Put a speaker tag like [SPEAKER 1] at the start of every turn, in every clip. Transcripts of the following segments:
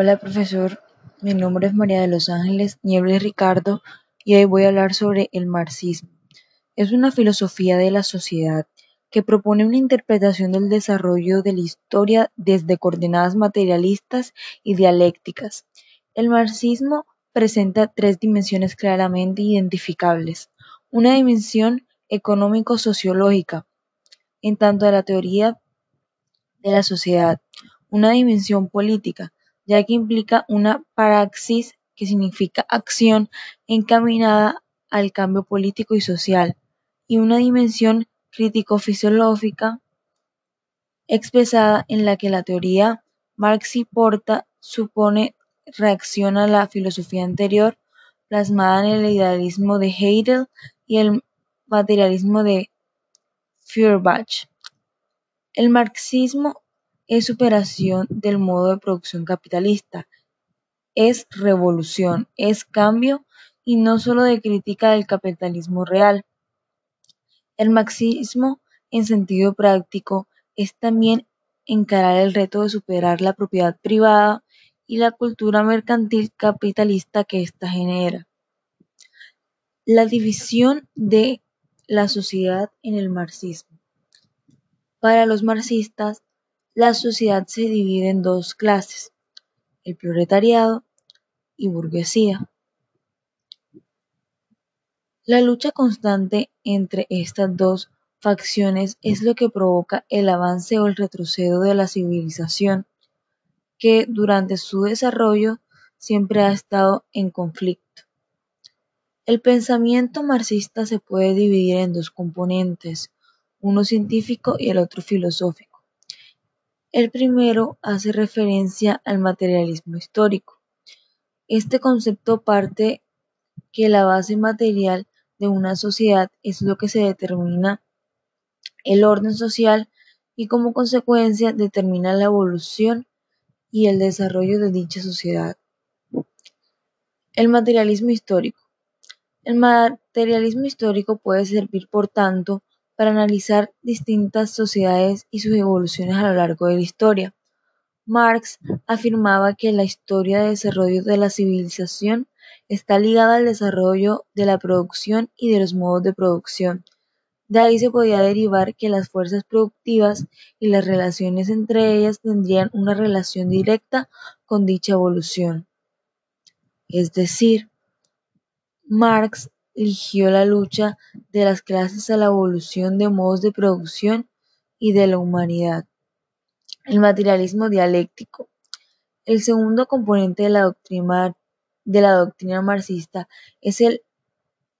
[SPEAKER 1] Hola profesor, mi nombre es María de los Ángeles Niebles Ricardo y hoy voy a hablar sobre el marxismo. Es una filosofía de la sociedad que propone una interpretación del desarrollo de la historia desde coordenadas materialistas y dialécticas. El marxismo presenta tres dimensiones claramente identificables. Una dimensión económico-sociológica, en tanto a la teoría de la sociedad, una dimensión política, ya que implica una praxis que significa acción encaminada al cambio político y social, y una dimensión crítico-filosófica expresada en la que la teoría marxi-porta supone reacción a la filosofía anterior plasmada en el idealismo de Hegel y el materialismo de Feuerbach. El marxismo es superación del modo de producción capitalista, es revolución, es cambio y no solo de crítica del capitalismo real. El marxismo en sentido práctico es también encarar el reto de superar la propiedad privada y la cultura mercantil capitalista que ésta genera. La división de la sociedad en el marxismo. Para los marxistas, la sociedad se divide en dos clases, el proletariado y burguesía. La lucha constante entre estas dos facciones es lo que provoca el avance o el retroceso de la civilización, que durante su desarrollo siempre ha estado en conflicto. El pensamiento marxista se puede dividir en dos componentes, uno científico y el otro filosófico. El primero hace referencia al materialismo histórico. Este concepto parte que la base material de una sociedad es lo que se determina el orden social y como consecuencia determina la evolución y el desarrollo de dicha sociedad. El materialismo histórico. El materialismo histórico puede servir, por tanto, para analizar distintas sociedades y sus evoluciones a lo largo de la historia. Marx afirmaba que la historia de desarrollo de la civilización está ligada al desarrollo de la producción y de los modos de producción. De ahí se podía derivar que las fuerzas productivas y las relaciones entre ellas tendrían una relación directa con dicha evolución. Es decir, Marx eligió la lucha de las clases a la evolución de modos de producción y de la humanidad. El materialismo dialéctico. El segundo componente de la doctrina, marxista es el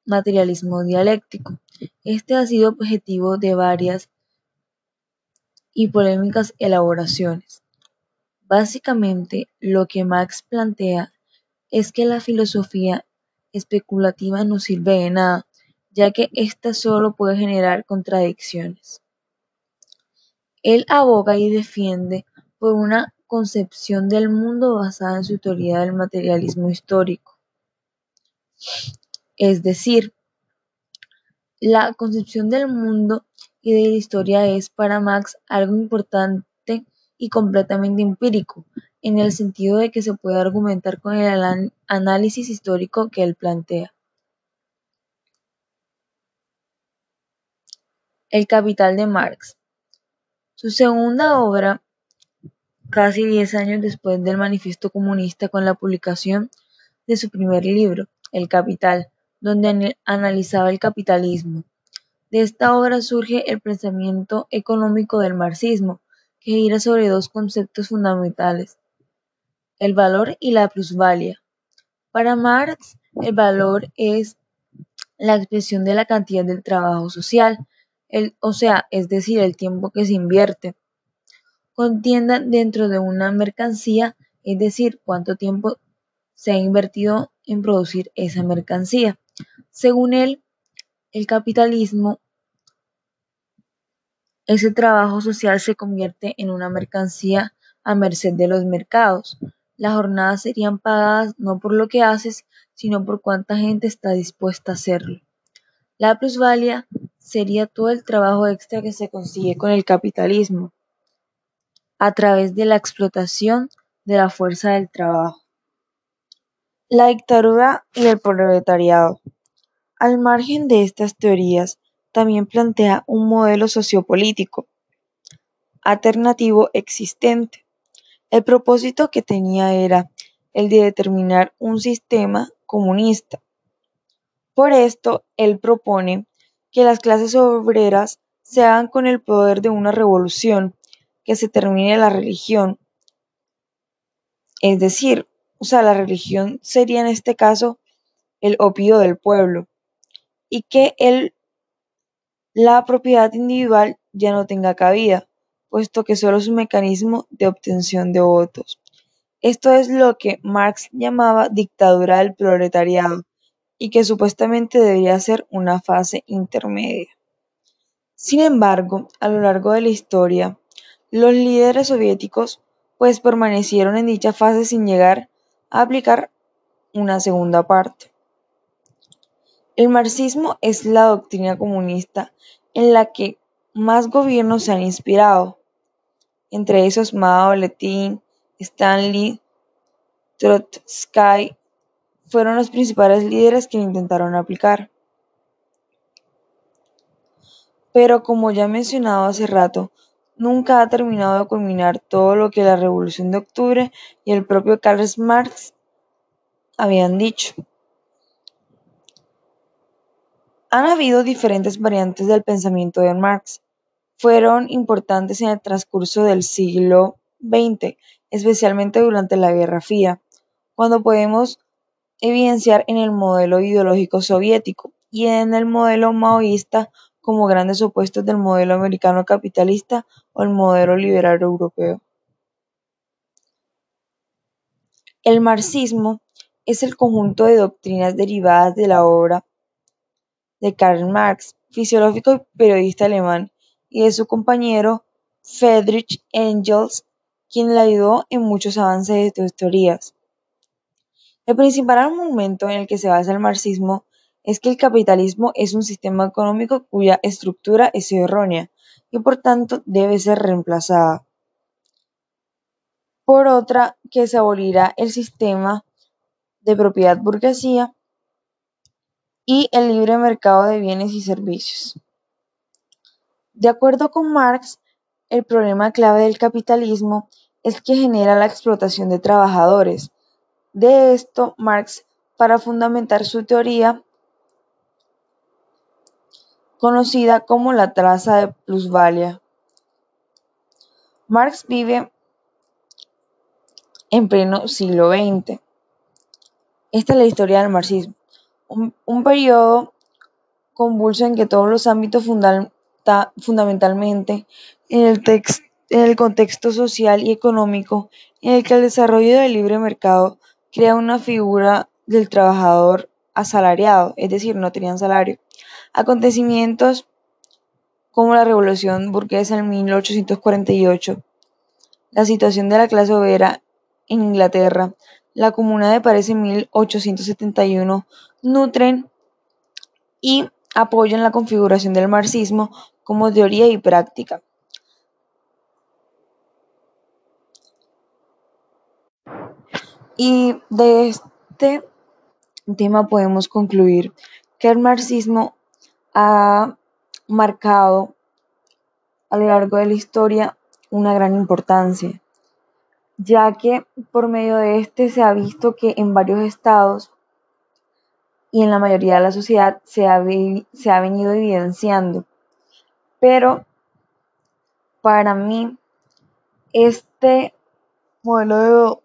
[SPEAKER 1] materialismo dialéctico. Este ha sido objetivo de varias y polémicas elaboraciones. Básicamente, lo que Marx plantea es que la filosofía especulativa no sirve de nada, ya que ésta solo puede generar contradicciones. Él aboga y defiende por una concepción del mundo basada en su teoría del materialismo histórico. Es decir, la concepción del mundo y de la historia es para Marx algo importante y completamente empírico, en el sentido de que se puede argumentar con el análisis histórico que él plantea. El capital de Marx. Su segunda obra, casi diez años después del Manifiesto Comunista con la publicación de su primer libro, El Capital, donde analizaba el capitalismo. De esta obra surge el pensamiento económico del marxismo, que gira sobre dos conceptos fundamentales, el valor y la plusvalía. Para Marx, el valor es la expresión de la cantidad del trabajo social, o sea, es decir, el tiempo que se invierte. Contienda dentro de una mercancía, es decir, cuánto tiempo se ha invertido en producir esa mercancía. Según él, el capitalismo, ese trabajo social se convierte en una mercancía a merced de los mercados. Las jornadas serían pagadas no por lo que haces, sino por cuánta gente está dispuesta a hacerlo. La plusvalía sería todo el trabajo extra que se consigue con el capitalismo, a través de la explotación de la fuerza del trabajo. La dictadura y el proletariado. Al margen de estas teorías, también plantea un modelo sociopolítico alternativo existente. El propósito que tenía era el de determinar un sistema comunista. Por esto, él propone que las clases obreras se hagan con el poder de una revolución, que se termine la religión. Es decir, o sea, la religión sería en este caso el opio del pueblo y que la propiedad individual ya no tenga cabida, puesto que solo es un mecanismo de obtención de votos. Esto es lo que Marx llamaba dictadura del proletariado y que supuestamente debería ser una fase intermedia. Sin embargo, a lo largo de la historia, los líderes soviéticos pues permanecieron en dicha fase sin llegar a aplicar una segunda parte. El marxismo es la doctrina comunista en la que más gobiernos se han inspirado, entre esos Mao, Lenin, Stanley, Trotsky, fueron los principales líderes que intentaron aplicar. Pero como ya he mencionado hace rato, nunca ha terminado de culminar todo lo que la Revolución de Octubre y el propio Karl Marx habían dicho. Han habido diferentes variantes del pensamiento de Marx. Fueron importantes en el transcurso del siglo XX, especialmente durante la Guerra Fría, cuando podemos evidenciar en el modelo ideológico soviético y en el modelo maoísta como grandes opuestos del modelo americano capitalista o el modelo liberal europeo. El marxismo es el conjunto de doctrinas derivadas de la obra de Karl Marx, fisiológico y periodista alemán, y de su compañero Friedrich Engels, quien le ayudó en muchos avances de sus teorías. El principal argumento en el que se basa el marxismo es que el capitalismo es un sistema económico cuya estructura es errónea y por tanto debe ser reemplazada por otra que se abolirá el sistema de propiedad burguesía y el libre mercado de bienes y servicios. De acuerdo con Marx, el problema clave del capitalismo es que genera la explotación de trabajadores. De esto, Marx, para fundamentar su teoría, conocida como la traza de plusvalía. Marx vive en pleno siglo XX. Esta es la historia del marxismo, un, periodo convulso en que todos los ámbitos fundamentalmente en el, en el contexto social y económico en el que el desarrollo del libre mercado crea una figura del trabajador asalariado, es decir, no tenían salario. Acontecimientos como la Revolución burguesa en 1848, la situación de la clase obrera en Inglaterra, la Comuna de París en 1871, nutren y apoyan la configuración del marxismo como teoría y práctica. Y de este tema podemos concluir que el marxismo ha marcado a lo largo de la historia una gran importancia, ya que por medio de este se ha visto que en varios estados y en la mayoría de la sociedad se ha, se ha venido evidenciando. Pero para mí, este modelo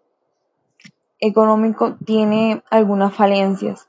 [SPEAKER 1] económico tiene algunas falencias